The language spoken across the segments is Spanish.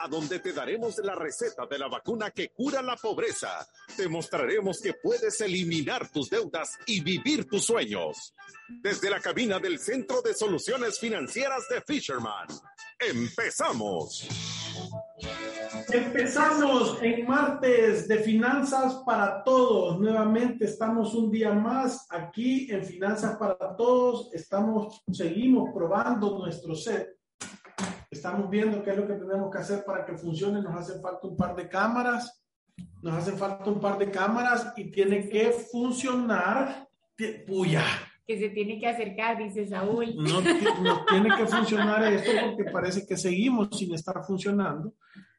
a donde te daremos la receta de la vacuna que cura la pobreza. Te mostraremos que puedes eliminar tus deudas y vivir tus sueños. Desde la cabina del Centro de Soluciones Financieras de Fisherman. ¡Empezamos! Empezamos en martes de Finanzas para Todos. Nuevamente estamos un día más aquí en Finanzas para Todos. Estamos, seguimos probando nuestro set Estamos viendo qué es lo que tenemos que hacer para que funcione. Nos hace falta un par de cámaras. Nos hace falta un par de cámaras y tiene que funcionar. Puya. Que se tiene que acercar, dice Saúl. No, no tiene que funcionar esto porque parece que seguimos sin estar funcionando.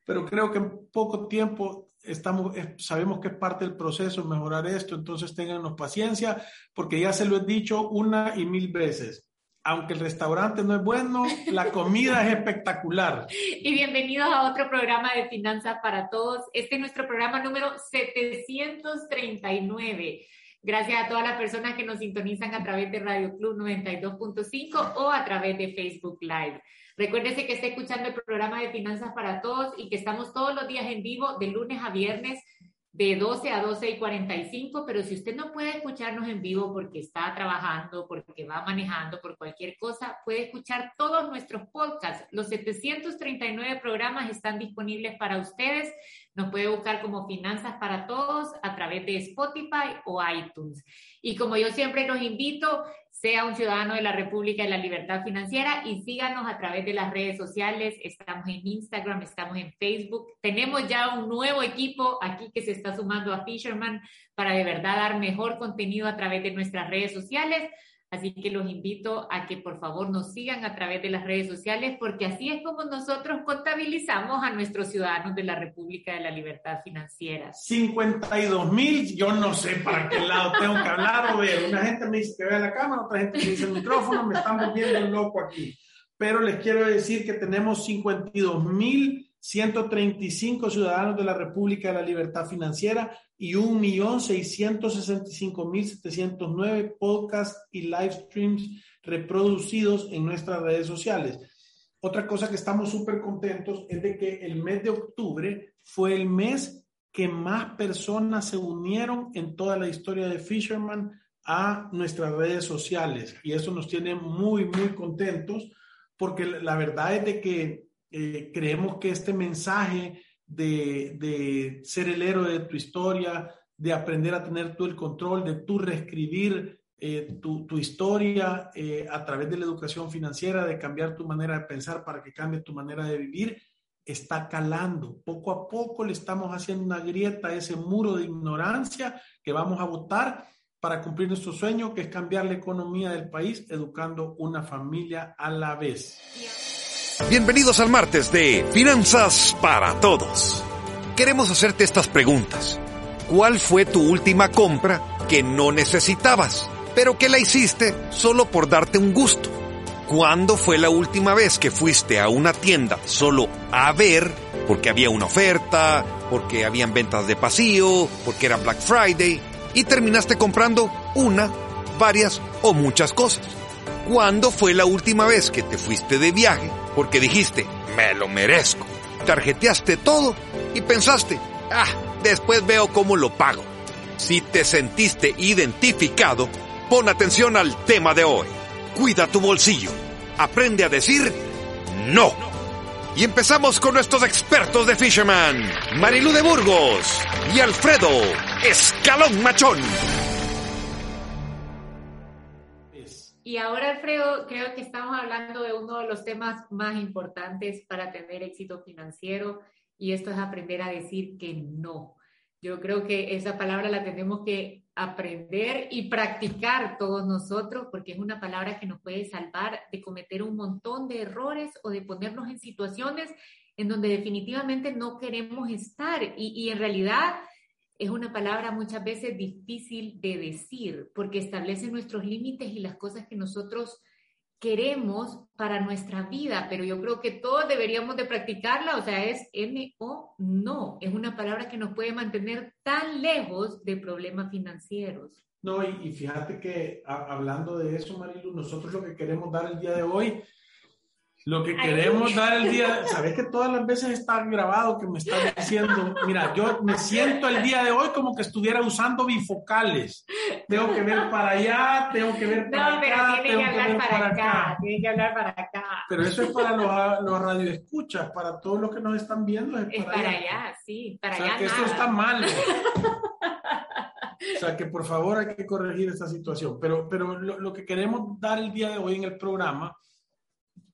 Pero creo que en poco tiempo estamos, sabemos que es parte del proceso mejorar esto. Entonces téngannos paciencia porque ya se lo he dicho una y mil veces aunque el restaurante no es bueno, la comida es espectacular. Y bienvenidos a otro programa de Finanzas para Todos. Este es nuestro programa número 739. Gracias a todas las personas que nos sintonizan a través de Radio Club 92.5 o a través de Facebook Live. Recuérdese que está escuchando el programa de Finanzas para Todos y que estamos todos los días en vivo de lunes a viernes de 12 a 12 y 45, pero si usted no puede escucharnos en vivo porque está trabajando, porque va manejando, por cualquier cosa, puede escuchar todos nuestros podcasts. Los 739 programas están disponibles para ustedes. Nos puede buscar como Finanzas para Todos a través de Spotify o iTunes. Y como yo siempre los invito, sea un ciudadano de la República de la Libertad Financiera y síganos a través de las redes sociales. Estamos en Instagram, estamos en Facebook. Tenemos ya un nuevo equipo aquí que se está sumando a Fisherman para de verdad dar mejor contenido a través de nuestras redes sociales. Así que los invito a que por favor nos sigan a través de las redes sociales porque así es como nosotros contabilizamos a nuestros ciudadanos de la República de la Libertad Financiera. 52 mil, yo no sé para qué lado tengo que hablar o ver. Una gente me dice que vea la cámara, otra gente me dice el micrófono, me están volviendo loco aquí. Pero les quiero decir que tenemos 52 mil 135 ciudadanos de la República de la Libertad Financiera y 1.665.709 podcasts y live streams reproducidos en nuestras redes sociales. Otra cosa que estamos súper contentos es de que el mes de octubre fue el mes que más personas se unieron en toda la historia de Fisherman a nuestras redes sociales y eso nos tiene muy, muy contentos porque la verdad es de que eh, creemos que este mensaje de, ser el héroe de tu historia, de aprender a tener tú el control, de tú reescribir eh, tu, historia eh, a través de la educación financiera, de cambiar tu manera de pensar para que cambie tu manera de vivir, está calando. Poco a poco le estamos haciendo una grieta a ese muro de ignorancia que vamos a votar para cumplir nuestro sueño, que es cambiar la economía del país educando una familia a la vez. Bienvenidos al martes de Finanzas para Todos. Queremos hacerte estas preguntas. ¿Cuál fue tu última compra que no necesitabas, pero que la hiciste solo por darte un gusto? ¿Cuándo fue la última vez que fuiste a una tienda solo a ver porque había una oferta, porque habían ventas de pasillo, porque era Black Friday y terminaste comprando una, varias o muchas cosas? ¿Cuándo fue la última vez que te fuiste de viaje porque dijiste, me lo merezco? Tarjeteaste todo y pensaste, ah, después veo cómo lo pago. Si te sentiste identificado, pon atención al tema de hoy. Cuida tu bolsillo. Aprende a decir no. Y empezamos con nuestros expertos de Fisherman, Marilu de Burgos y Alfredo Escalón Machón. Y ahora, Alfredo, creo que estamos hablando de uno de los temas más importantes para tener éxito financiero y esto es aprender a decir que no. Yo creo que esa palabra la tenemos que aprender y practicar todos nosotros porque es una palabra que nos puede salvar de cometer un montón de errores o de ponernos en situaciones en donde definitivamente no queremos estar. Y, y en realidad es una palabra muchas veces difícil de decir porque establece nuestros límites y las cosas que nosotros queremos para nuestra vida, pero yo creo que todos deberíamos de practicarla, o sea, es N o no, es una palabra que nos puede mantener tan lejos de problemas financieros. No, y, fíjate que hablando de eso, Marilu, nosotros lo que queremos dar el día de hoy lo que queremos dar el día, sabes que todas las veces está grabado que me están diciendo, mira, yo me siento el día de hoy como que estuviera usando bifocales. Tengo que ver para allá, tengo que ver para no, pero acá, tiene que hablar para, acá, tiene que hablar para acá. Pero eso es para los, los radioescuchas, para todos los que nos están viendo. Es para, allá. sí, para o sea, allá. que esto está mal. O sea, que por favor hay que corregir esta situación. Pero, pero lo, lo que queremos dar el día de hoy en el programa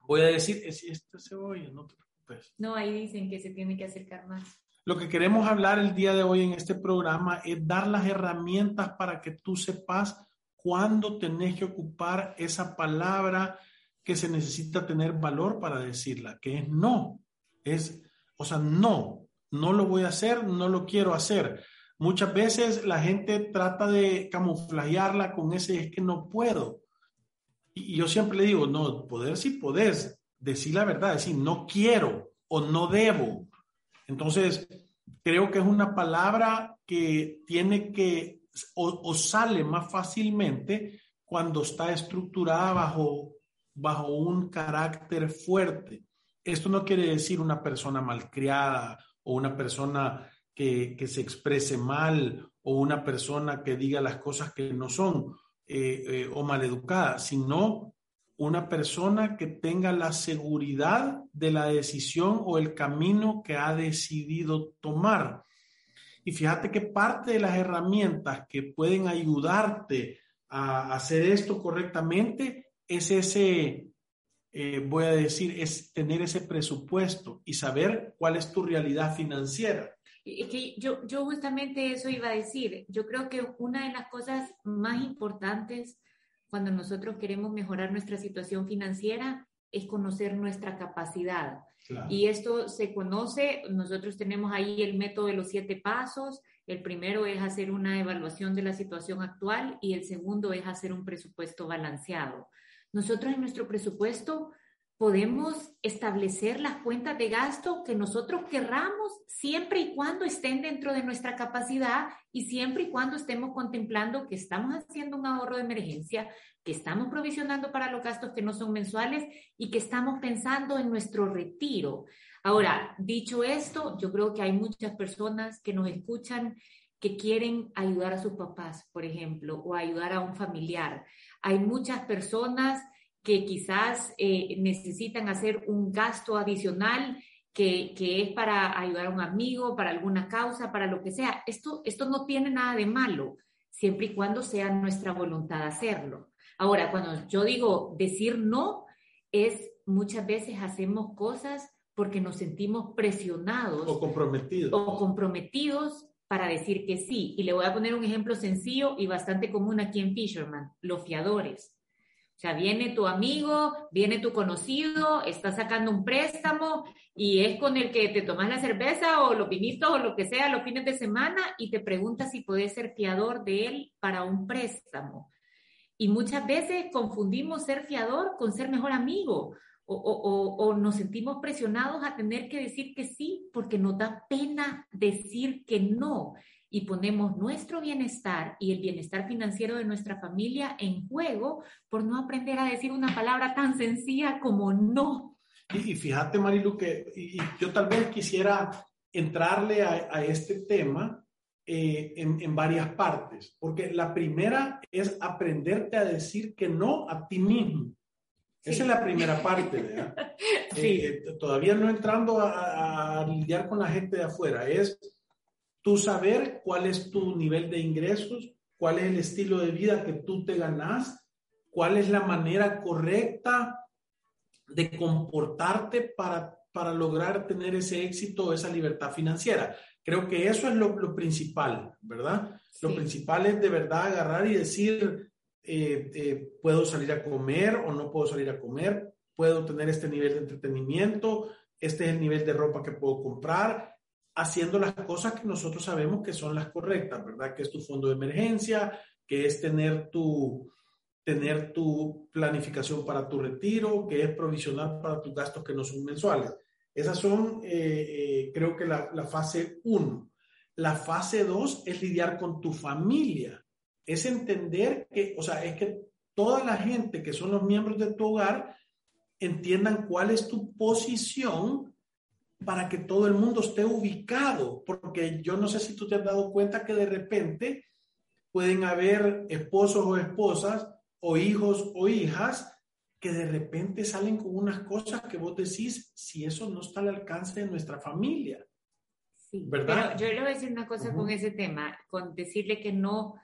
voy a decir, es esta cebolla, no te preocupes. No, ahí dicen que se tiene que acercar más. Lo que queremos hablar el día de hoy en este programa es dar las herramientas para que tú sepas cuándo tenés que ocupar esa palabra que se necesita tener valor para decirla, que es no. Es, o sea, no, no lo voy a hacer, no lo quiero hacer. Muchas veces la gente trata de camuflajearla con ese es que no puedo. Y yo siempre le digo, no, poder sí podés, decir la verdad, decir no quiero o no debo. Entonces, creo que es una palabra que tiene que o, sale más fácilmente cuando está estructurada bajo, bajo un carácter fuerte. Esto no quiere decir una persona malcriada o una persona que, que se exprese mal o una persona que diga las cosas que no son eh, eh, o maleducada, sino una persona que tenga la seguridad de la decisión o el camino que ha decidido tomar. Y fíjate que parte de las herramientas que pueden ayudarte a hacer esto correctamente es ese, eh, voy a decir, es tener ese presupuesto y saber cuál es tu realidad financiera. Es que yo, yo justamente eso iba a decir. Yo creo que una de las cosas más importantes cuando nosotros queremos mejorar nuestra situación financiera es conocer nuestra capacidad. Y esto se conoce, nosotros tenemos ahí el método de los siete pasos. El primero es hacer una evaluación de la situación actual y el segundo es hacer un presupuesto balanceado. Nosotros en nuestro presupuesto podemos establecer las cuentas de gasto que nosotros querramos siempre y cuando estén dentro de nuestra capacidad y siempre y cuando estemos contemplando que estamos haciendo un ahorro de emergencia, que estamos provisionando para los gastos que no son mensuales y que estamos pensando en nuestro retiro. Ahora, dicho esto, yo creo que hay muchas personas que nos escuchan que quieren ayudar a sus papás, por ejemplo, o ayudar a un familiar. Hay muchas personas que quizás eh, necesitan hacer un gasto adicional que, que, es para ayudar a un amigo, para alguna causa, para lo que sea. Esto, esto no tiene nada de malo, siempre y cuando sea nuestra voluntad hacerlo. Ahora, cuando yo digo decir no, es muchas veces hacemos cosas porque nos sentimos presionados. O comprometidos. O comprometidos para decir que sí. Y le voy a poner un ejemplo sencillo y bastante común aquí en Fisherman, los fiadores. O sea, viene tu amigo, viene tu conocido, está sacando un préstamo y es con el que te tomas la cerveza o los vinitos o lo que sea los fines de semana y te pregunta si puedes ser fiador de él para un préstamo. Y muchas veces confundimos ser fiador con ser mejor amigo o, o, o, nos sentimos presionados a tener que decir que sí porque nos da pena decir que no y ponemos nuestro bienestar y el bienestar financiero de nuestra familia en juego por no aprender a decir una palabra tan sencilla como no. Y, fíjate, Marilu, que y, yo tal vez quisiera entrarle a, este tema eh, en, en, varias partes, porque la primera es aprenderte a decir que no a ti mismo. Esa es la primera parte, ¿verdad? sí. Eh, todavía no entrando a, a lidiar con la gente de afuera, es tú saber cuál es tu nivel de ingresos, cuál es el estilo de vida que tú te ganas, cuál es la manera correcta de comportarte para, para lograr tener ese éxito, esa libertad financiera. Creo que eso es lo, principal, ¿verdad? Lo principal es de verdad agarrar y decir, eh, eh, puedo salir a comer o no puedo salir a comer, puedo tener este nivel de entretenimiento, este es el nivel de ropa que puedo comprar, haciendo las cosas que nosotros sabemos que son las correctas, ¿verdad? Que es tu fondo de emergencia, que es tener tu, tener tu planificación para tu retiro, que es provisionar para tus gastos que no son mensuales. Esas son, eh, eh, creo que la, fase 1. La fase 2 es lidiar con tu familia. Es entender que, o sea, es que toda la gente que son los miembros de tu hogar entiendan cuál es tu posición para que todo el mundo esté ubicado, porque yo no sé si tú te has dado cuenta que de repente pueden haber esposos o esposas o hijos o hijas que de repente salen con unas cosas que vos decís, si eso no está al alcance de nuestra familia. Sí, ¿verdad? yo le voy a decir una cosa con ese tema, con decirle que no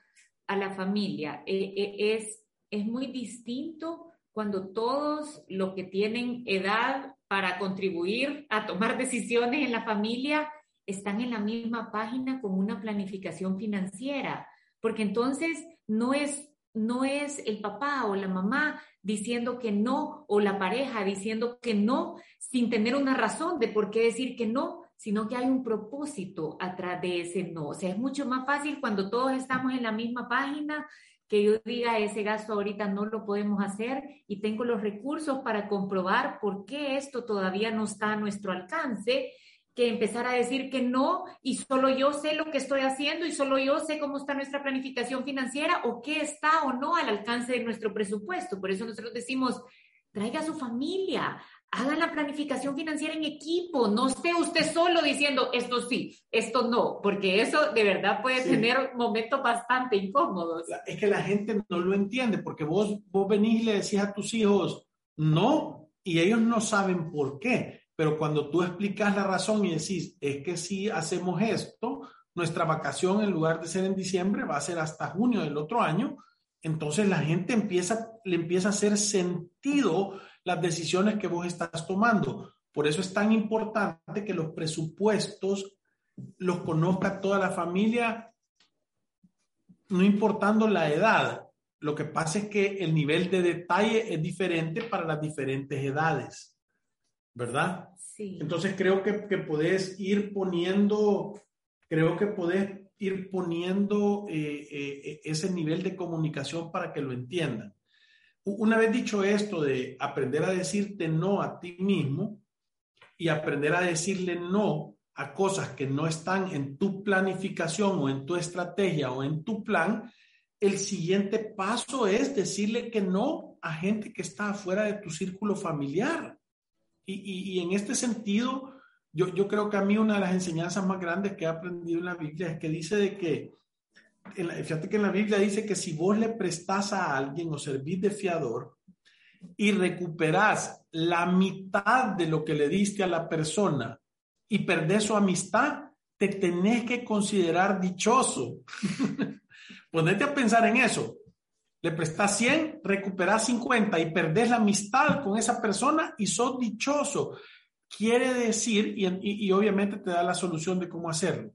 a la familia. Eh, eh, es, es muy distinto cuando todos los que tienen edad para contribuir a tomar decisiones en la familia están en la misma página con una planificación financiera porque entonces no es no es el papá o la mamá diciendo que no o la pareja diciendo que no sin tener una razón de por qué decir que no, sino que hay un propósito atrás de ese no. O sea, es mucho más fácil cuando todos estamos en la misma página que yo diga ese gasto ahorita no lo podemos hacer y tengo los recursos para comprobar por qué esto todavía no está a nuestro alcance que empezar a decir que no y solo yo sé lo que estoy haciendo y solo yo sé cómo está nuestra planificación financiera o qué está o no al alcance de nuestro presupuesto. Por eso nosotros decimos, traiga a su familia, haga la planificación financiera en equipo, no esté usted solo diciendo esto sí, esto no, porque eso de verdad puede tener momentos bastante incómodos. Es que la gente no lo entiende, porque vos, vos venís y le decís a tus hijos no, y ellos no saben por qué. Pero cuando tú explicas la razón y decís, es que si hacemos esto, nuestra vacación en lugar de ser en diciembre va a ser hasta junio del otro año, entonces la gente empieza, le empieza a hacer sentido las decisiones que vos estás tomando. Por eso es tan importante que los presupuestos los conozca toda la familia, no importando la edad. Lo que pasa es que el nivel de detalle es diferente para las diferentes edades. ¿verdad? Sí. Entonces creo que, que podés ir poniendo, creo que podés ir poniendo eh, eh, ese nivel de comunicación para que lo entiendan. Una vez dicho esto de aprender a decirte no a ti mismo y aprender a decirle no a cosas que no están en tu planificación o en tu estrategia o en tu plan, el siguiente paso es decirle que no a gente que está afuera de tu círculo familiar. Y, en este sentido, yo, yo, creo que a mí una de las enseñanzas más grandes que he aprendido en la Biblia es que dice de que, fíjate que en la Biblia dice que si vos le prestás a alguien o servís de fiador y recuperás la mitad de lo que le diste a la persona y perdés su amistad, te tenés que considerar dichoso. Ponete a pensar en eso le prestas 100, recuperas 50 y perdés la amistad con esa persona y sos dichoso. Quiere decir, y, obviamente te da la solución de cómo hacerlo.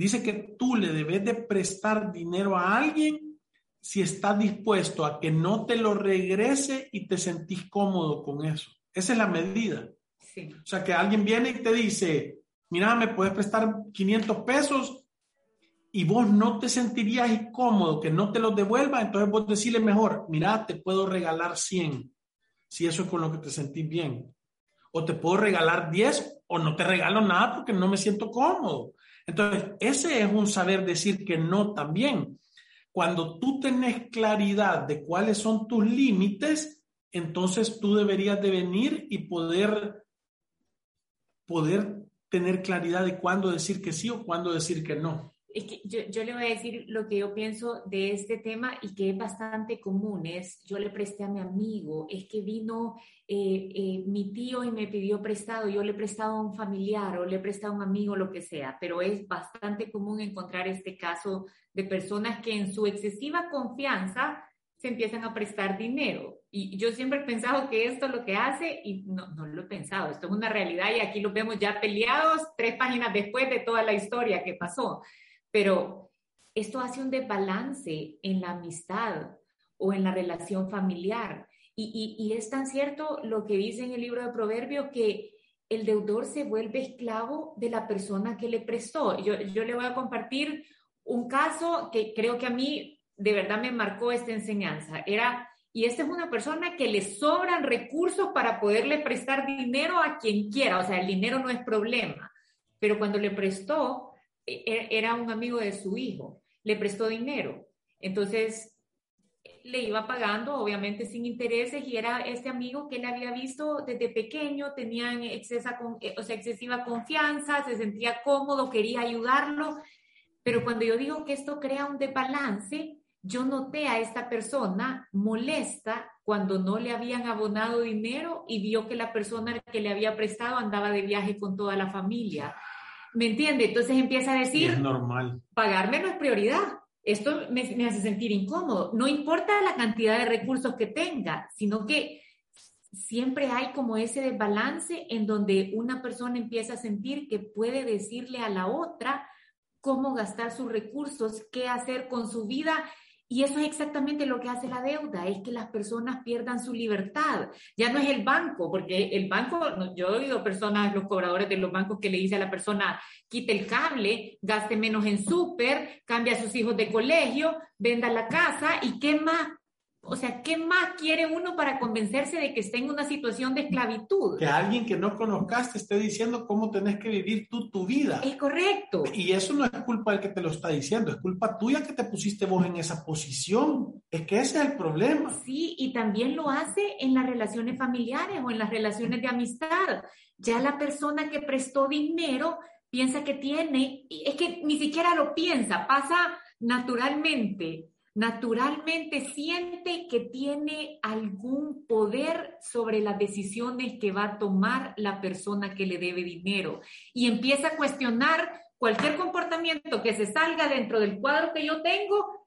Dice que tú le debes de prestar dinero a alguien si estás dispuesto a que no te lo regrese y te sentís cómodo con eso. Esa es la medida. O sea, que alguien viene y te dice, mira, me puedes prestar 500 pesos, y vos no te sentirías incómodo que no te los devuelva, entonces vos decirle mejor, mira, te puedo regalar 100, si eso es con lo que te sentís bien. O te puedo regalar 10 o no te regalo nada porque no me siento cómodo. Entonces, ese es un saber decir que no también. Cuando tú tenés claridad de cuáles son tus límites, entonces tú deberías de venir y poder, poder tener claridad de cuándo decir que sí o cuándo decir que no. Es que yo, yo, le voy a decir lo que yo pienso de este tema y que es bastante común. Es, yo le presté a mi amigo, es que vino eh, eh, mi tío y me pidió prestado, yo le he prestado a un familiar o le he prestado a un amigo, lo que sea, pero es bastante común encontrar este caso de personas que en su excesiva confianza se empiezan a prestar dinero. Y yo siempre he pensado que esto es lo que hace, y no, no lo he pensado, esto es una realidad y aquí lo vemos ya peleados tres páginas después de toda la historia que pasó. Pero esto hace un desbalance en la amistad o en la relación familiar. Y, es tan cierto lo que dice en el libro de Proverbios que el deudor se vuelve esclavo de la persona que le prestó. Yo, yo le voy a compartir un caso que creo que a mí de verdad me marcó esta enseñanza. Era, y esta es una persona que le sobran recursos para poderle prestar dinero a quien quiera, o sea, el dinero no es problema, pero cuando le prestó, era un amigo de su hijo, le prestó dinero. Entonces, le iba pagando, obviamente sin intereses, y era este amigo que él había visto desde pequeño, tenía excesa, eh, o sea, excesiva confianza, se sentía cómodo, quería ayudarlo, pero cuando yo digo que esto crea un desbalance, yo noté a esta persona molesta cuando no le habían abonado dinero y vio que la persona que le había prestado andaba de viaje con toda la familia. ¿Me entiende? Entonces empieza a decir, es normal. Pagarme no es prioridad esto me, hace sentir incómodo. No importa la cantidad de recursos que tenga, sino que siempre hay como ese desbalance en donde una persona empieza a sentir que puede decirle a la otra cómo gastar sus recursos, qué hacer con su vida y eso es exactamente lo que hace la deuda, es que las personas pierdan su libertad. Ya no es el banco, porque el banco, yo he oído personas, los cobradores de los bancos que le dice a la persona, quite el cable, gaste menos en súper, cambie a sus hijos de colegio, venda la casa y qué más o sea, ¿qué más quiere uno para convencerse de que está en una situación de esclavitud? Que alguien que no conozcaste esté diciendo cómo tenés que vivir tú tu vida. Es correcto. Y eso no es culpa del que te lo está diciendo, es culpa tuya que te pusiste vos en esa posición. Es que ese es el problema. Sí, y también lo hace en las relaciones familiares o en las relaciones de amistad. Ya la persona que prestó dinero piensa que tiene, es que ni siquiera lo piensa, pasa naturalmente naturalmente siente que tiene algún poder sobre las decisiones que va a tomar la persona que le debe dinero y empieza a cuestionar cualquier comportamiento que se salga dentro del cuadro que yo tengo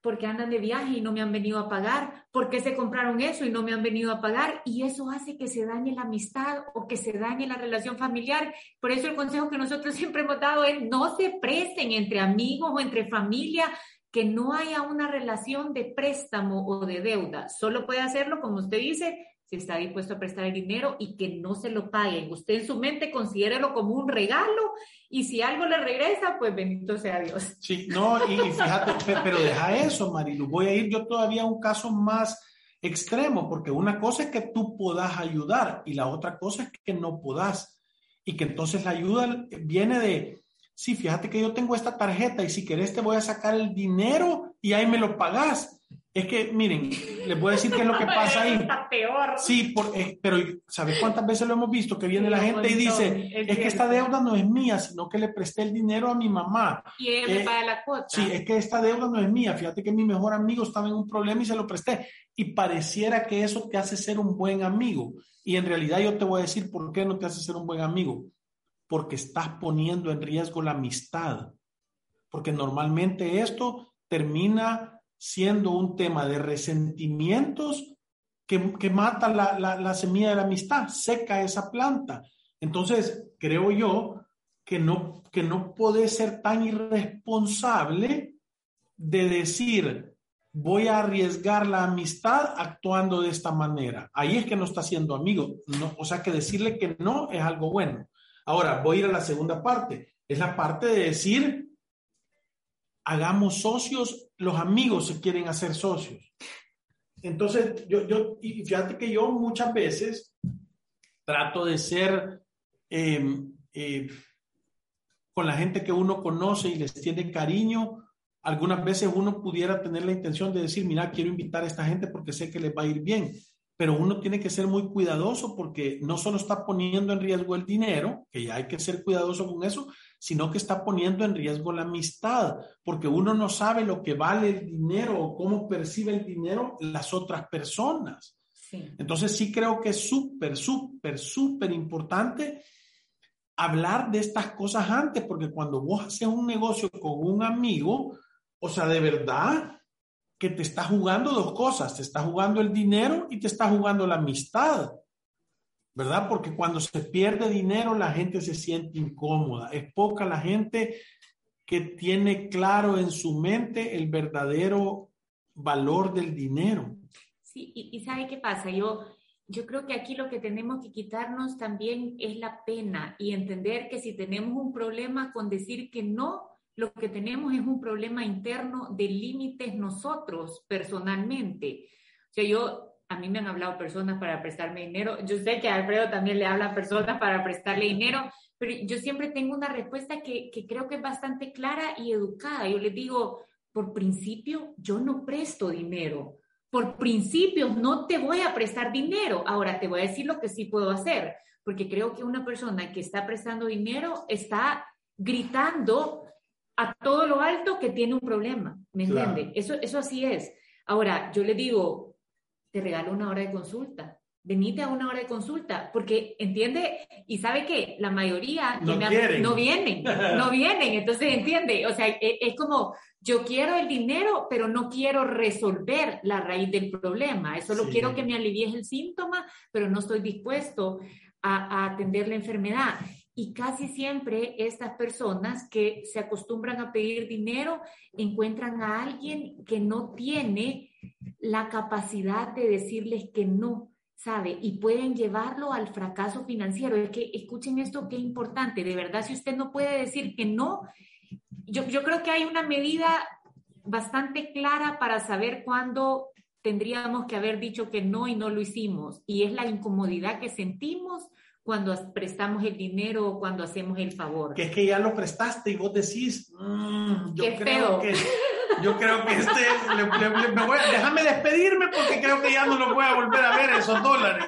porque andan de viaje y no me han venido a pagar, porque se compraron eso y no me han venido a pagar, y eso hace que se dañe la amistad o que se dañe la relación familiar. Por eso el consejo que nosotros siempre hemos dado es no se presten entre amigos o entre familia que no haya una relación de préstamo o de deuda. Solo puede hacerlo, como usted dice, si está dispuesto a prestar el dinero y que no se lo paguen. Usted en su mente considérelo como un regalo y si algo le regresa, pues bendito sea Dios. Sí, no, y, fíjate, pero deja eso, Marilu. Voy a ir yo todavía a un caso más extremo, porque una cosa es que tú puedas ayudar y la otra cosa es que no puedas. Y que entonces la ayuda viene de, sí, fíjate que yo tengo esta tarjeta y si querés te voy a sacar el dinero y ahí me lo pagás. Es que, miren, les voy a decir qué es lo que pasa ahí. Está peor. Sí, por, eh, pero ¿sabes cuántas veces lo hemos visto? Que viene la gente y dice, es, que esta deuda no es mía, sino que le presté el dinero a mi mamá. Y ella me eh, paga la cuota. Sí, es que esta deuda no es mía. Fíjate que mi mejor amigo estaba en un problema y se lo presté. Y pareciera que eso te hace ser un buen amigo. Y en realidad yo te voy a decir por qué no te hace ser un buen amigo porque estás poniendo en riesgo la amistad. Porque normalmente esto termina siendo un tema de resentimientos que, que mata la, la, semilla de la amistad, seca esa planta. Entonces, creo yo que no, que no puede ser tan irresponsable de decir, voy a arriesgar la amistad actuando de esta manera. Ahí es que no está siendo amigo. No, o sea que decirle que no es algo bueno. Ahora, voy a ir a la segunda parte. Es la parte de decir, hagamos socios, los amigos se quieren hacer socios. Entonces, yo, yo y fíjate que yo muchas veces trato de ser em, eh, con la gente que uno conoce y les tiene cariño. Algunas veces uno pudiera tener la intención de decir, mira, quiero invitar a esta gente porque sé que les va a ir bien pero uno tiene que ser muy cuidadoso porque no solo está poniendo en riesgo el dinero, que ya hay que ser cuidadoso con eso, sino que está poniendo en riesgo la amistad, porque uno no sabe lo que vale el dinero o cómo percibe el dinero las otras personas. Entonces sí creo que es súper, súper, súper importante hablar de estas cosas antes, porque cuando vos haces un negocio con un amigo, o sea, de verdad, que te está jugando dos cosas, te está jugando el dinero y te está jugando la amistad, ¿verdad? Porque cuando se pierde dinero la gente se siente incómoda, es poca la gente que tiene claro en su mente el verdadero valor del dinero. Sí, y, ¿sabe qué pasa? Yo, yo creo que aquí lo que tenemos que quitarnos también es la pena y entender que si tenemos un problema con decir que no, lo que tenemos es un problema interno de límites nosotros personalmente. O sea, yo, a mí me han hablado personas para prestarme dinero. Yo sé que a Alfredo también le hablan personas para prestarle dinero, pero yo siempre tengo una respuesta que, que creo que es bastante clara y educada. Yo les digo, por principio, yo no presto dinero. Por principio, no te voy a prestar dinero. Ahora te voy a decir lo que sí puedo hacer, porque creo que una persona que está prestando dinero está gritando a todo lo alto que tiene un problema, ¿me entiende? Eso, eso así es. Ahora, yo le digo, te regalo una hora de consulta, venite a una hora de consulta, porque entiende, y sabe que la mayoría no, no vienen, no vienen, entonces entiende, o sea, es, es, como, yo quiero el dinero, pero no quiero resolver la raíz del problema, solo sí. quiero que me alivies el síntoma, pero no estoy dispuesto a, a atender la enfermedad. Y casi siempre estas personas que se acostumbran a pedir dinero encuentran a alguien que no tiene la capacidad de decirles que no, ¿sabe? Y pueden llevarlo al fracaso financiero. Es que escuchen esto, qué importante. De verdad, si usted no puede decir que no, yo, yo creo que hay una medida bastante clara para saber cuándo tendríamos que haber dicho que no y no lo hicimos. Y es la incomodidad que sentimos cuando prestamos el dinero o cuando hacemos el favor. Que es que ya lo prestaste y vos decís, mmm, yo Qué creo feo. que yo creo que este, le, le, me voy, déjame despedirme porque creo que ya no lo voy a volver a ver esos dólares.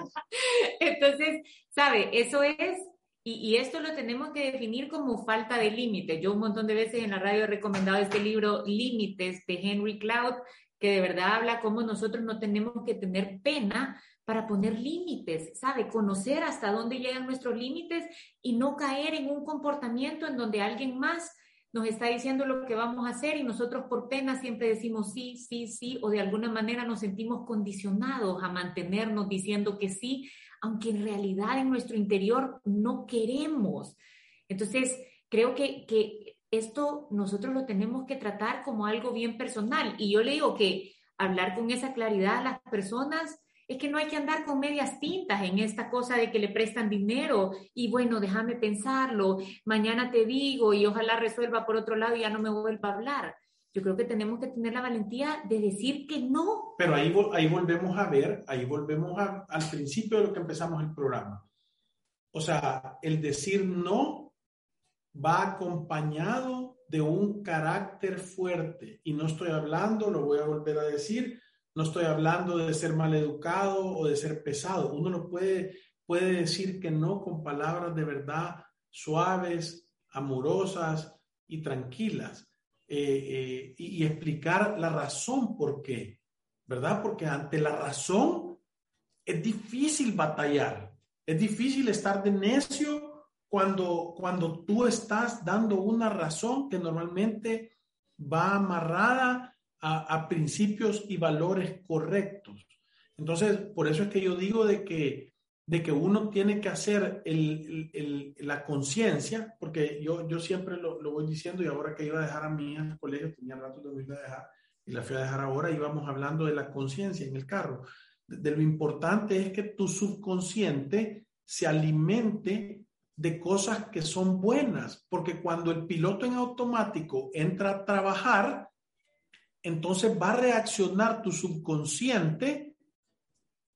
Entonces, sabe, eso es, y, y esto lo tenemos que definir como falta de límite. Yo un montón de veces en la radio he recomendado este libro Límites de Henry Cloud, que de verdad habla cómo nosotros no tenemos que tener pena para poner límites, ¿sabe? Conocer hasta dónde llegan nuestros límites y no caer en un comportamiento en donde alguien más nos está diciendo lo que vamos a hacer y nosotros por pena siempre decimos sí, sí, sí, o de alguna manera nos sentimos condicionados a mantenernos diciendo que sí, aunque en realidad en nuestro interior no queremos. Entonces, creo que, que esto nosotros lo tenemos que tratar como algo bien personal. Y yo le digo que hablar con esa claridad a las personas es que no hay que andar con medias tintas en esta cosa de que le prestan dinero y bueno, déjame pensarlo, mañana te digo y ojalá resuelva por otro lado y ya no me vuelva a hablar. Yo creo que tenemos que tener la valentía de decir que no. Pero ahí, ahí volvemos a ver, ahí volvemos a, al principio de lo que empezamos el programa. O sea, el decir no va acompañado de un carácter fuerte. Y no estoy hablando, lo voy a volver a decir, no estoy hablando de ser mal educado o de ser pesado. Uno lo puede, puede decir que no con palabras de verdad suaves, amorosas y tranquilas. Eh, eh, y, y, explicar la razón por qué, ¿verdad? Porque ante la razón es difícil batallar, es difícil estar de necio cuando, cuando tú estás dando una razón que normalmente va amarrada a, principios y valores correctos. Entonces, por eso es que yo digo de que, de que uno tiene que hacer la conciencia, porque yo, yo siempre lo, lo, voy diciendo y ahora que iba a dejar a mi hija el colegio, tenía rato de irla a dejar y la fui a dejar ahora, íbamos hablando de la conciencia en el carro. De lo importante es que tu subconsciente se alimente de cosas que son buenas, porque cuando el piloto en automático entra a trabajar, entonces va a reaccionar tu subconsciente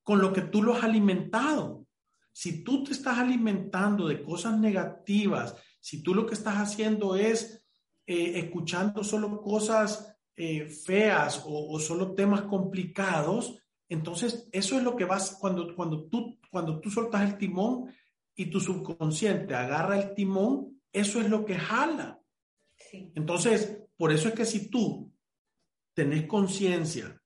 con lo que tú lo has alimentado. Si tú te estás alimentando de cosas negativas, si tú lo que estás haciendo es eh, escuchando solo cosas eh, feas o, o, solo temas complicados, entonces eso es lo que vas cuando, cuando, tú, cuando tú soltas el timón y tu subconsciente agarra el timón, eso es lo que jala. Sí. Entonces, por eso es que si tú tenés conciencia,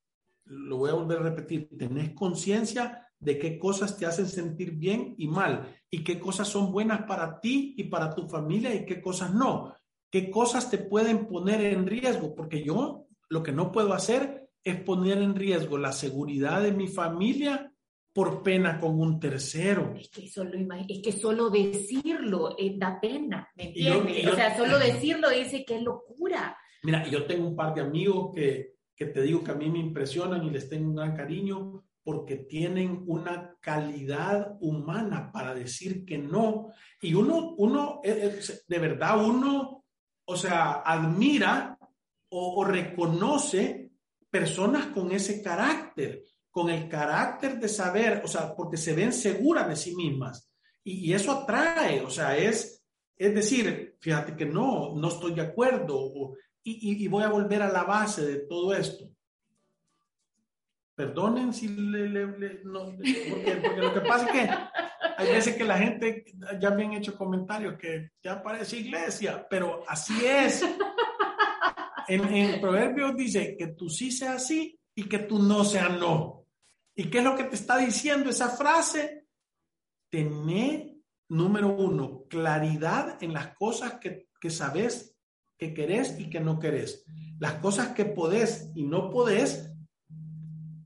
lo voy a volver a repetir, tenés conciencia de qué cosas te hacen sentir bien y mal, y qué cosas son buenas para ti y para tu familia y qué cosas no, qué cosas te pueden poner en riesgo, porque yo lo que no puedo hacer es poner en riesgo la seguridad de mi familia por pena con un tercero. Es que solo, es que solo decirlo eh, da pena, ¿me entiendes? Yo, o sea, solo decirlo dice que es locura. Mira, yo tengo un par de amigos que, que te digo que a mí me impresionan y les tengo un gran cariño porque tienen una calidad humana para decir que no. Y uno, uno, eh, eh, de verdad, uno, o sea, admira o, reconoce personas con ese carácter, con el carácter de saber, o sea, porque se ven seguras de sí mismas. Y, eso atrae, o sea, es, es decir, fíjate que no, no estoy de acuerdo y, y voy a volver a la base de todo esto perdonen si le, porque, lo que pasa es que hay veces que la gente ya me han hecho comentarios que ya parece iglesia, pero así es. En, en Proverbios dice que tú sí seas sí y que tú no seas no. ¿Y qué es lo que te está diciendo esa frase? Tener, número uno, claridad en las cosas que, que sabes que querés y que no querés. Las cosas que podés y no podés,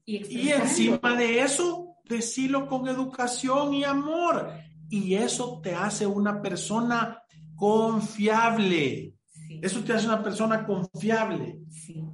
y, encima de eso, decirlo con educación y amor. Y eso te hace una persona confiable. Eso te hace una persona confiable. Sí.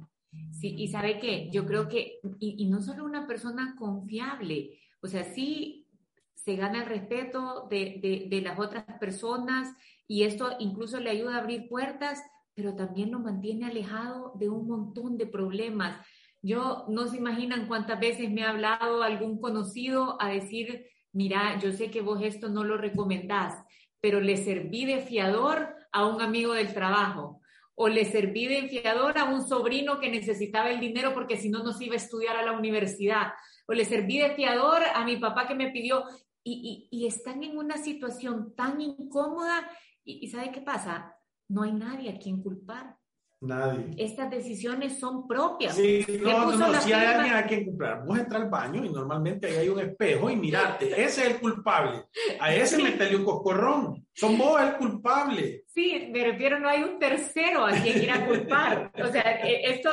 Sí, y sabe qué, yo creo que, y, y, no solo una persona confiable, o sea, sí se gana el respeto de, de, de, las otras personas y esto incluso le ayuda a abrir puertas, pero también lo mantiene alejado de un montón de problemas. Yo no se imaginan cuántas veces me ha hablado algún conocido a decir, mira, yo sé que vos esto no lo recomendás, pero le serví de fiador a un amigo del trabajo o le serví de fiador a un sobrino que necesitaba el dinero porque si no, no se iba a estudiar a la universidad, o le serví de fiador a mi papá que me pidió, y, y, están en una situación tan incómoda, y, y ¿sabe qué pasa? No hay nadie a quien culpar. Nadie. Estas decisiones son propias. Sí, no, no, si hay alguien a quien comprar, vos entras al baño y normalmente ahí hay un espejo y mirarte, ese es el culpable. A ese sí. meterle un coscorrón. Son vos el culpable. Sí, me refiero, no hay un tercero a quien ir a culpar. o sea, e, esto,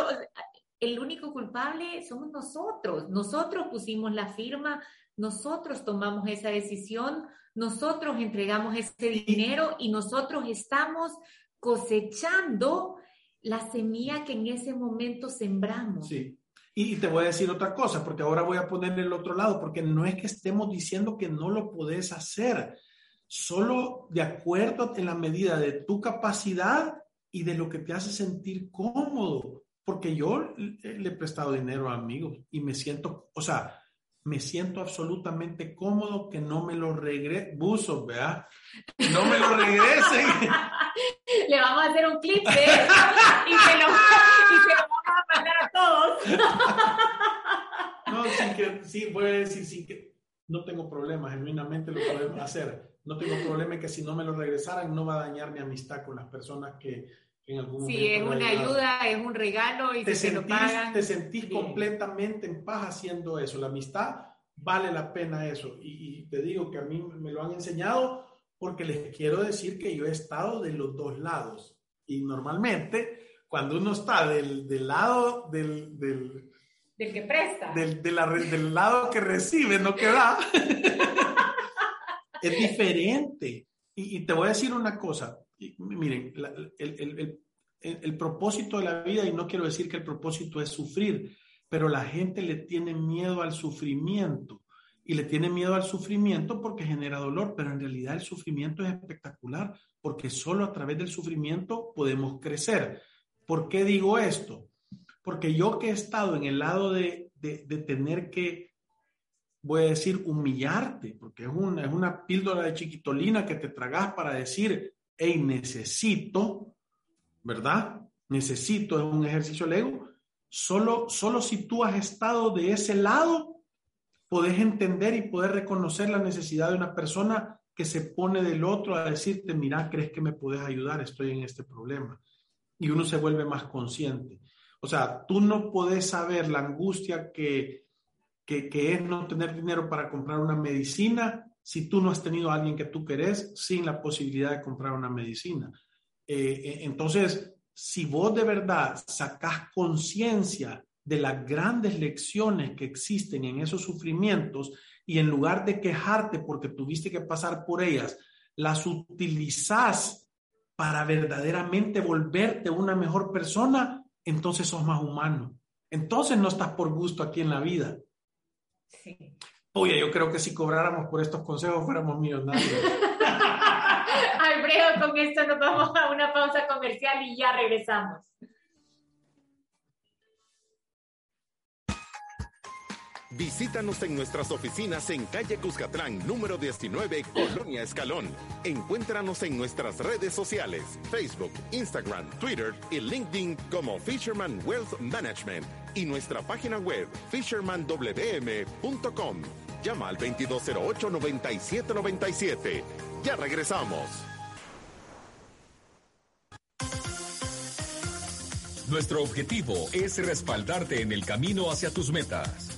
el único culpable somos nosotros. Nosotros pusimos la firma, nosotros tomamos esa decisión, nosotros entregamos ese dinero y nosotros estamos cosechando la semilla que en ese momento sembramos. Sí. Y, te voy a decir otra cosa, porque ahora voy a poner el otro lado, porque no es que estemos diciendo que no lo puedes hacer, solo de acuerdo en la medida de tu capacidad y de lo que te hace sentir cómodo, porque yo le he prestado dinero a amigos y me siento, o sea, me siento absolutamente cómodo que no me lo regresen, buzos, ¿verdad? No me lo regresen. Le vamos a hacer un clip de eso y se lo, y se lo vamos a mandar a todos. No, sí, que, sí, voy a decir, sí, que no tengo problema, genuinamente lo podemos hacer. No tengo problema en que si no me lo regresaran no va a dañar mi amistad con las personas que, en algún sí, es una ayuda, es un regalo y te se sentís, lo pagan. Te sentís completamente en paz haciendo eso. La amistad vale la pena eso. Y, y, te digo que a mí me lo han enseñado porque les quiero decir que yo he estado de los dos lados. Y normalmente, cuando uno está del, del lado del, del, del, que presta, del, de la, del lado que recibe, no que da, es diferente. Y, y, te voy a decir una cosa. Miren, el, el, el, el propósito de la vida, y no quiero decir que el propósito es sufrir, pero la gente le tiene miedo al sufrimiento y le tiene miedo al sufrimiento porque genera dolor, pero en realidad el sufrimiento es espectacular porque solo a través del sufrimiento podemos crecer. ¿Por qué digo esto? Porque yo que he estado en el lado de, de, tener que, voy a decir, humillarte, porque es es una píldora de chiquitolina que te tragas para decir, hey, necesito, ¿verdad? Necesito, es un ejercicio del ego. Solo, solo si tú has estado de ese lado, podés entender y poder reconocer la necesidad de una persona que se pone del otro a decirte, mira, ¿crees que me puedes ayudar? Estoy en este problema. Y uno se vuelve más consciente. O sea, tú no puedes saber la angustia que, que, que, es no tener dinero para comprar una medicina si tú no has tenido a alguien que tú querés sin la posibilidad de comprar una medicina. Eh, eh entonces, si vos de verdad sacás conciencia de las grandes lecciones que existen en esos sufrimientos y en lugar de quejarte porque tuviste que pasar por ellas, las utilizas para verdaderamente volverte una mejor persona, entonces sos más humano. Entonces no estás por gusto aquí en la vida. Sí. Oye, yo creo que si cobráramos por estos consejos fuéramos millonarios. Alfredo, con esto nos vamos a una pausa comercial y ya regresamos. Visítanos en nuestras oficinas en calle Cuscatlán, número 19, Colonia Escalón. Encuéntranos en nuestras redes sociales, Facebook, Instagram, Twitter y LinkedIn como Fisherman Wealth Management y nuestra página web fishermanwm.com. Llama al 2208-9797. Ya regresamos. Nuestro objetivo es respaldarte en el camino hacia tus metas.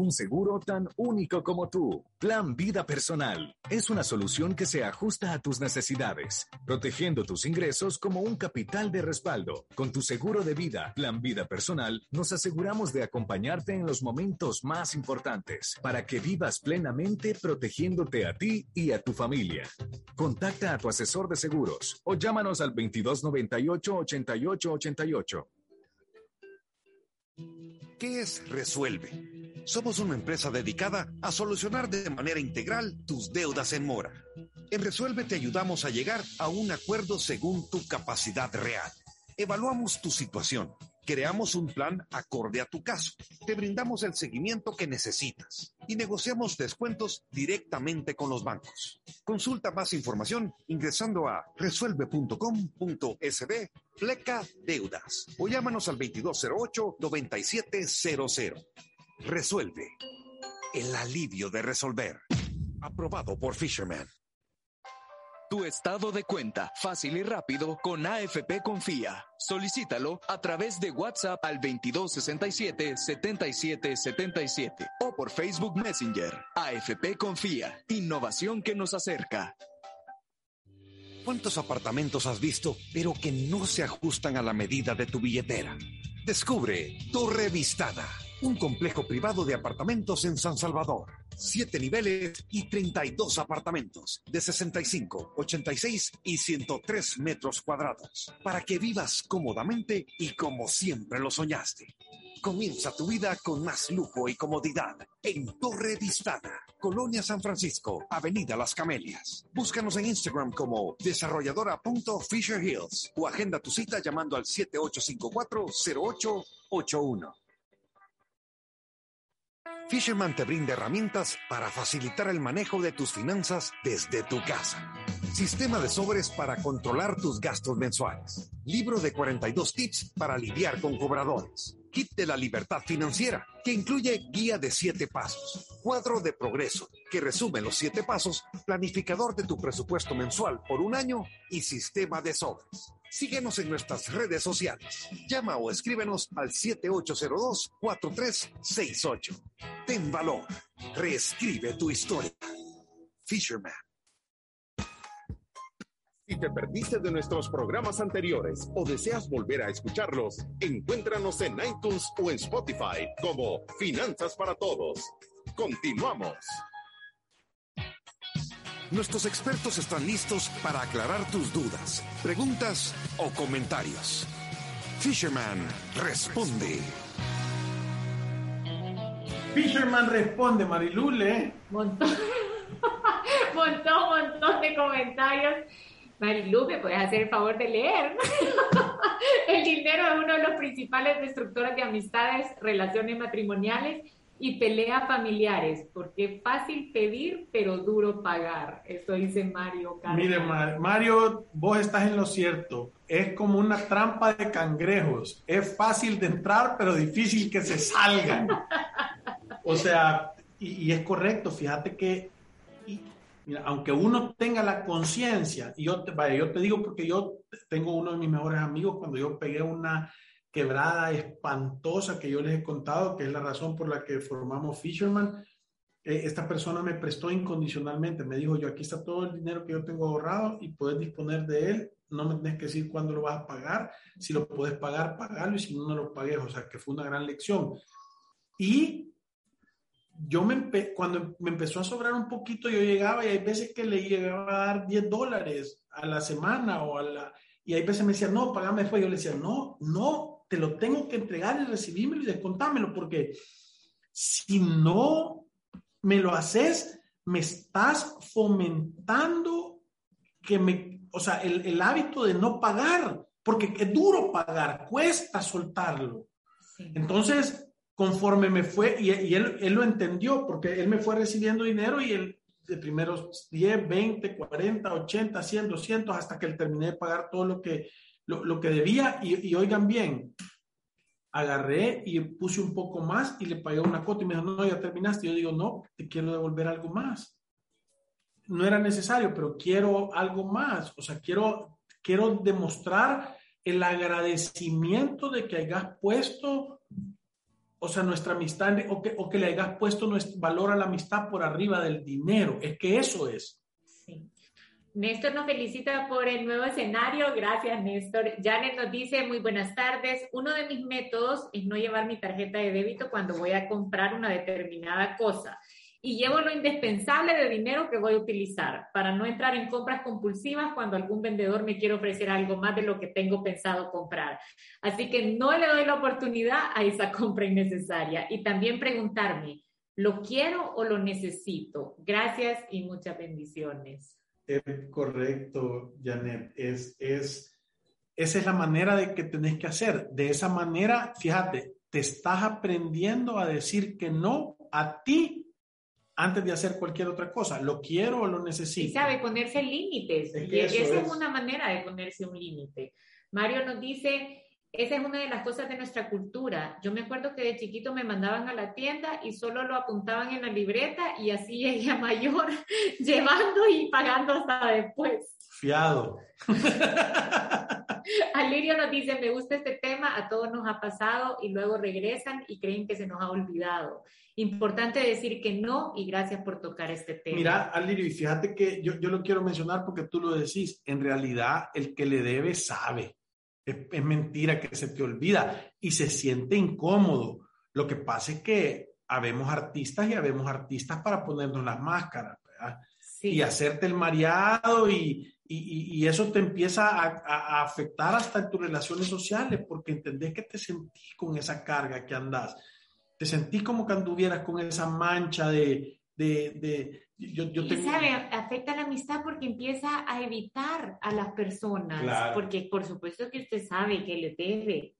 Un seguro tan único como tú. Plan Vida Personal es una solución que se ajusta a tus necesidades, protegiendo tus ingresos como un capital de respaldo. Con tu seguro de vida, Plan Vida Personal, nos aseguramos de acompañarte en los momentos más importantes para que vivas plenamente protegiéndote a ti y a tu familia. Contacta a tu asesor de seguros o llámanos al 2298 8888. ¿Qué es Resuelve? Somos una empresa dedicada a solucionar de manera integral tus deudas en mora. En Resuelve te ayudamos a llegar a un acuerdo según tu capacidad real. Evaluamos tu situación, creamos un plan acorde a tu caso, te brindamos el seguimiento que necesitas y negociamos descuentos directamente con los bancos. Consulta más información ingresando a resuelve.com.sb pleca deudas o llámanos al 2208-9700. Resuelve. El alivio de resolver. Aprobado por Fisherman. Tu estado de cuenta, fácil y rápido, con AFP Confía. Solicítalo a través de WhatsApp al 2267-7777 o por Facebook Messenger. AFP Confía, innovación que nos acerca. ¿Cuántos apartamentos has visto, pero que no se ajustan a la medida de tu billetera? Descubre Torre Vistada un complejo privado de apartamentos en San Salvador. Siete niveles y 32 apartamentos de 65, 86 y 103 metros cuadrados para que vivas cómodamente y como siempre lo soñaste. Comienza tu vida con más lujo y comodidad en Torre Vistada, Colonia San Francisco, Avenida Las Camelias. Búscanos en Instagram como desarrolladora.fisherhills o agenda tu cita llamando al 7854-0881. Fisherman te brinda herramientas para facilitar el manejo de tus finanzas desde tu casa. Sistema de sobres para controlar tus gastos mensuales. Libro de 42 tips para lidiar con cobradores. Kit de la libertad financiera, que incluye guía de 7 pasos. Cuadro de progreso, que resume los 7 pasos, planificador de tu presupuesto mensual por un año y sistema de sobres. Síguenos en nuestras redes sociales. Llama o escríbenos al 7802-4368. Ten valor. Reescribe tu historia. Fisherman. Si te perdiste de nuestros programas anteriores o deseas volver a escucharlos, encuéntranos en iTunes o en Spotify como Finanzas para Todos. Continuamos. Nuestros expertos están listos para aclarar tus dudas, preguntas o comentarios. Fisherman responde. Fisherman responde, Marilule. Montón, montón, montón de comentarios. Marilu, ¿me puedes hacer el favor de leer? el dinero es uno de los principales destructores de amistades, relaciones matrimoniales y peleas familiares, porque es fácil pedir, pero duro pagar. Eso dice Mario. Mire, Mario, vos estás en lo cierto. Es como una trampa de cangrejos. Es fácil de entrar, pero difícil que se salgan. O sea, y, es correcto. Fíjate que, aunque uno tenga la conciencia, y yo te, vaya, yo te digo porque yo tengo uno de mis mejores amigos, cuando yo pegué una quebrada espantosa que yo les he contado, que es la razón por la que formamos Fisherman. Eh, esta persona me prestó incondicionalmente, me dijo, yo aquí está todo el dinero que yo tengo ahorrado y puedes disponer de él, no me tienes que decir cuándo lo vas a pagar, si lo puedes pagar, pagalo y si no, no lo pagues, o sea, que fue una gran lección. Y yo me cuando me empezó a sobrar un poquito, yo llegaba y hay veces que le llegaba a dar 10 dólares a la semana o a la... Y hay veces me decía, no, pagame después. Yo le decía, no, no, te lo tengo que entregar y recibírmelo y descontámelo, porque si no me lo haces, me estás fomentando que me, o sea, el, el hábito de no pagar, porque es duro pagar, cuesta soltarlo. Entonces, conforme me fue, y, él, él, lo entendió, porque él me fue recibiendo dinero y él de primeros 10, 20, 40, 80, 100, 200, hasta que él terminé de pagar todo lo que, lo, lo que debía. Y, oigan bien, agarré y puse un poco más y le pagué una cuota y me dijo, no, ya terminaste. Yo digo, no, te quiero devolver algo más. No era necesario, pero quiero algo más. O sea, quiero, quiero demostrar el agradecimiento de que hayas puesto o sea, nuestra amistad, o que, o que le hayas puesto nuestro valor a la amistad por arriba del dinero. Es que eso es. Sí. Néstor nos felicita por el nuevo escenario. Gracias, Néstor. Janet nos dice, muy buenas tardes. Uno de mis métodos es no llevar mi tarjeta de débito cuando voy a comprar una determinada cosa y llevo lo indispensable de dinero que voy a utilizar para no entrar en compras compulsivas cuando algún vendedor me quiere ofrecer algo más de lo que tengo pensado comprar. Así que no le doy la oportunidad a esa compra innecesaria y también preguntarme, ¿lo quiero o lo necesito? Gracias y muchas bendiciones. correcto, Janet. Es, es, esa es la manera de que tenés que hacer. De esa manera, fíjate, te estás aprendiendo a decir que no a ti antes de hacer cualquier otra cosa. ¿Lo quiero o lo necesito? Y sabe ponerse límites. y esa es. una manera de ponerse un límite. Mario nos dice, esa es una de las cosas de nuestra cultura. Yo me acuerdo que de chiquito me mandaban a la tienda y solo lo apuntaban en la libreta y así ella mayor llevando y pagando hasta después. Fiado. Alirio nos dice, me gusta este tema, a todos nos ha pasado y luego regresan y creen que se nos ha olvidado. Importante decir que no y gracias por tocar este tema. Mira, Alirio, y fíjate que yo, yo lo quiero mencionar porque tú lo decís, en realidad el que le debe sabe. Es, es mentira que se te olvida y se siente incómodo. Lo que pasa es que habemos artistas y habemos artistas para ponernos las máscaras, ¿verdad? Sí. Y hacerte el mareado y, y, y, eso te empieza a, a, afectar hasta en tus relaciones sociales porque entendés que te sentís con esa carga que andas te sentí como que anduvieras con esa mancha de... de, de yo, yo y sabe, afecta la amistad porque empieza a evitar a las personas, claro. porque por supuesto que usted sabe que le debe.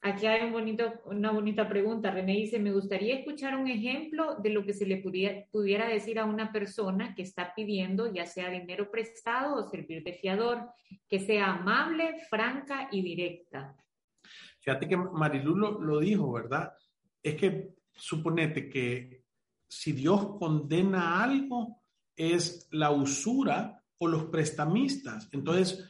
Aquí hay un bonito, una bonita pregunta. René dice, me gustaría escuchar un ejemplo de lo que se le pudiera, pudiera decir a una persona que está pidiendo ya sea dinero prestado o servir de fiador, que sea amable, franca y directa. Fíjate que Marilu lo, lo dijo, ¿verdad? es que suponete que si Dios condena algo es la usura o los prestamistas. Entonces,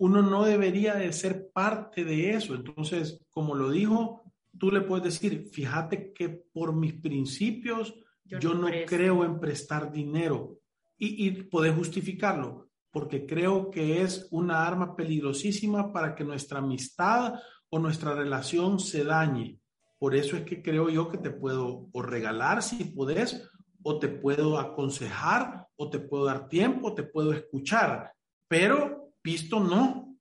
uno no debería de ser parte de eso. Entonces, como lo dijo, tú le puedes decir, fíjate que por mis principios yo, yo no, creo en prestar dinero y, y puedes justificarlo porque creo que es una arma peligrosísima para que nuestra amistad o nuestra relación se dañe. Por eso es que creo yo que te puedo o regalar si puedes, o te puedo aconsejar, o te puedo dar tiempo, o te puedo escuchar, pero visto no.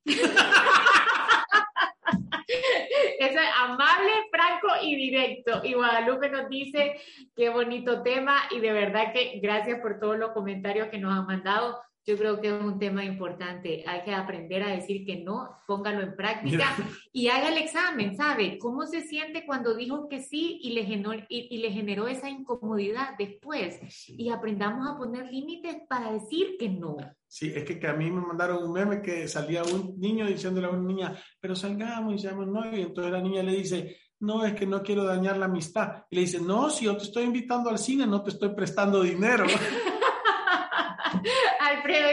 Eso es amable, franco y directo. Y Guadalupe nos dice, qué bonito tema y de verdad que gracias por todos los comentarios que nos han mandado. Yo creo que es un tema importante. Hay que aprender a decir que no, póngalo en práctica y haga el examen, ¿sabe? ¿Cómo se siente cuando dijo que sí y le generó, y, y le generó esa incomodidad después? Y aprendamos a poner límites para decir que no. Sí, es que, que, a mí me mandaron un meme que salía un niño diciéndole a una niña, pero salgamos y seamos no y entonces la niña le dice, no, es que no quiero dañar la amistad. Y le dice, no, si yo te estoy invitando al cine, no te estoy prestando dinero.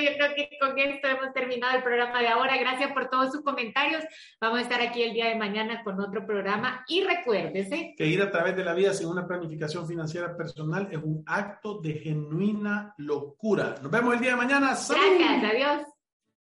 Yo creo que con esto hemos terminado el programa de ahora. Gracias por todos sus comentarios. Vamos a estar aquí el día de mañana con otro programa y recuérdese que ir a través de la vida sin una planificación financiera personal es un acto de genuina locura. Nos vemos el día de mañana. ¡Salud! Gracias, adiós.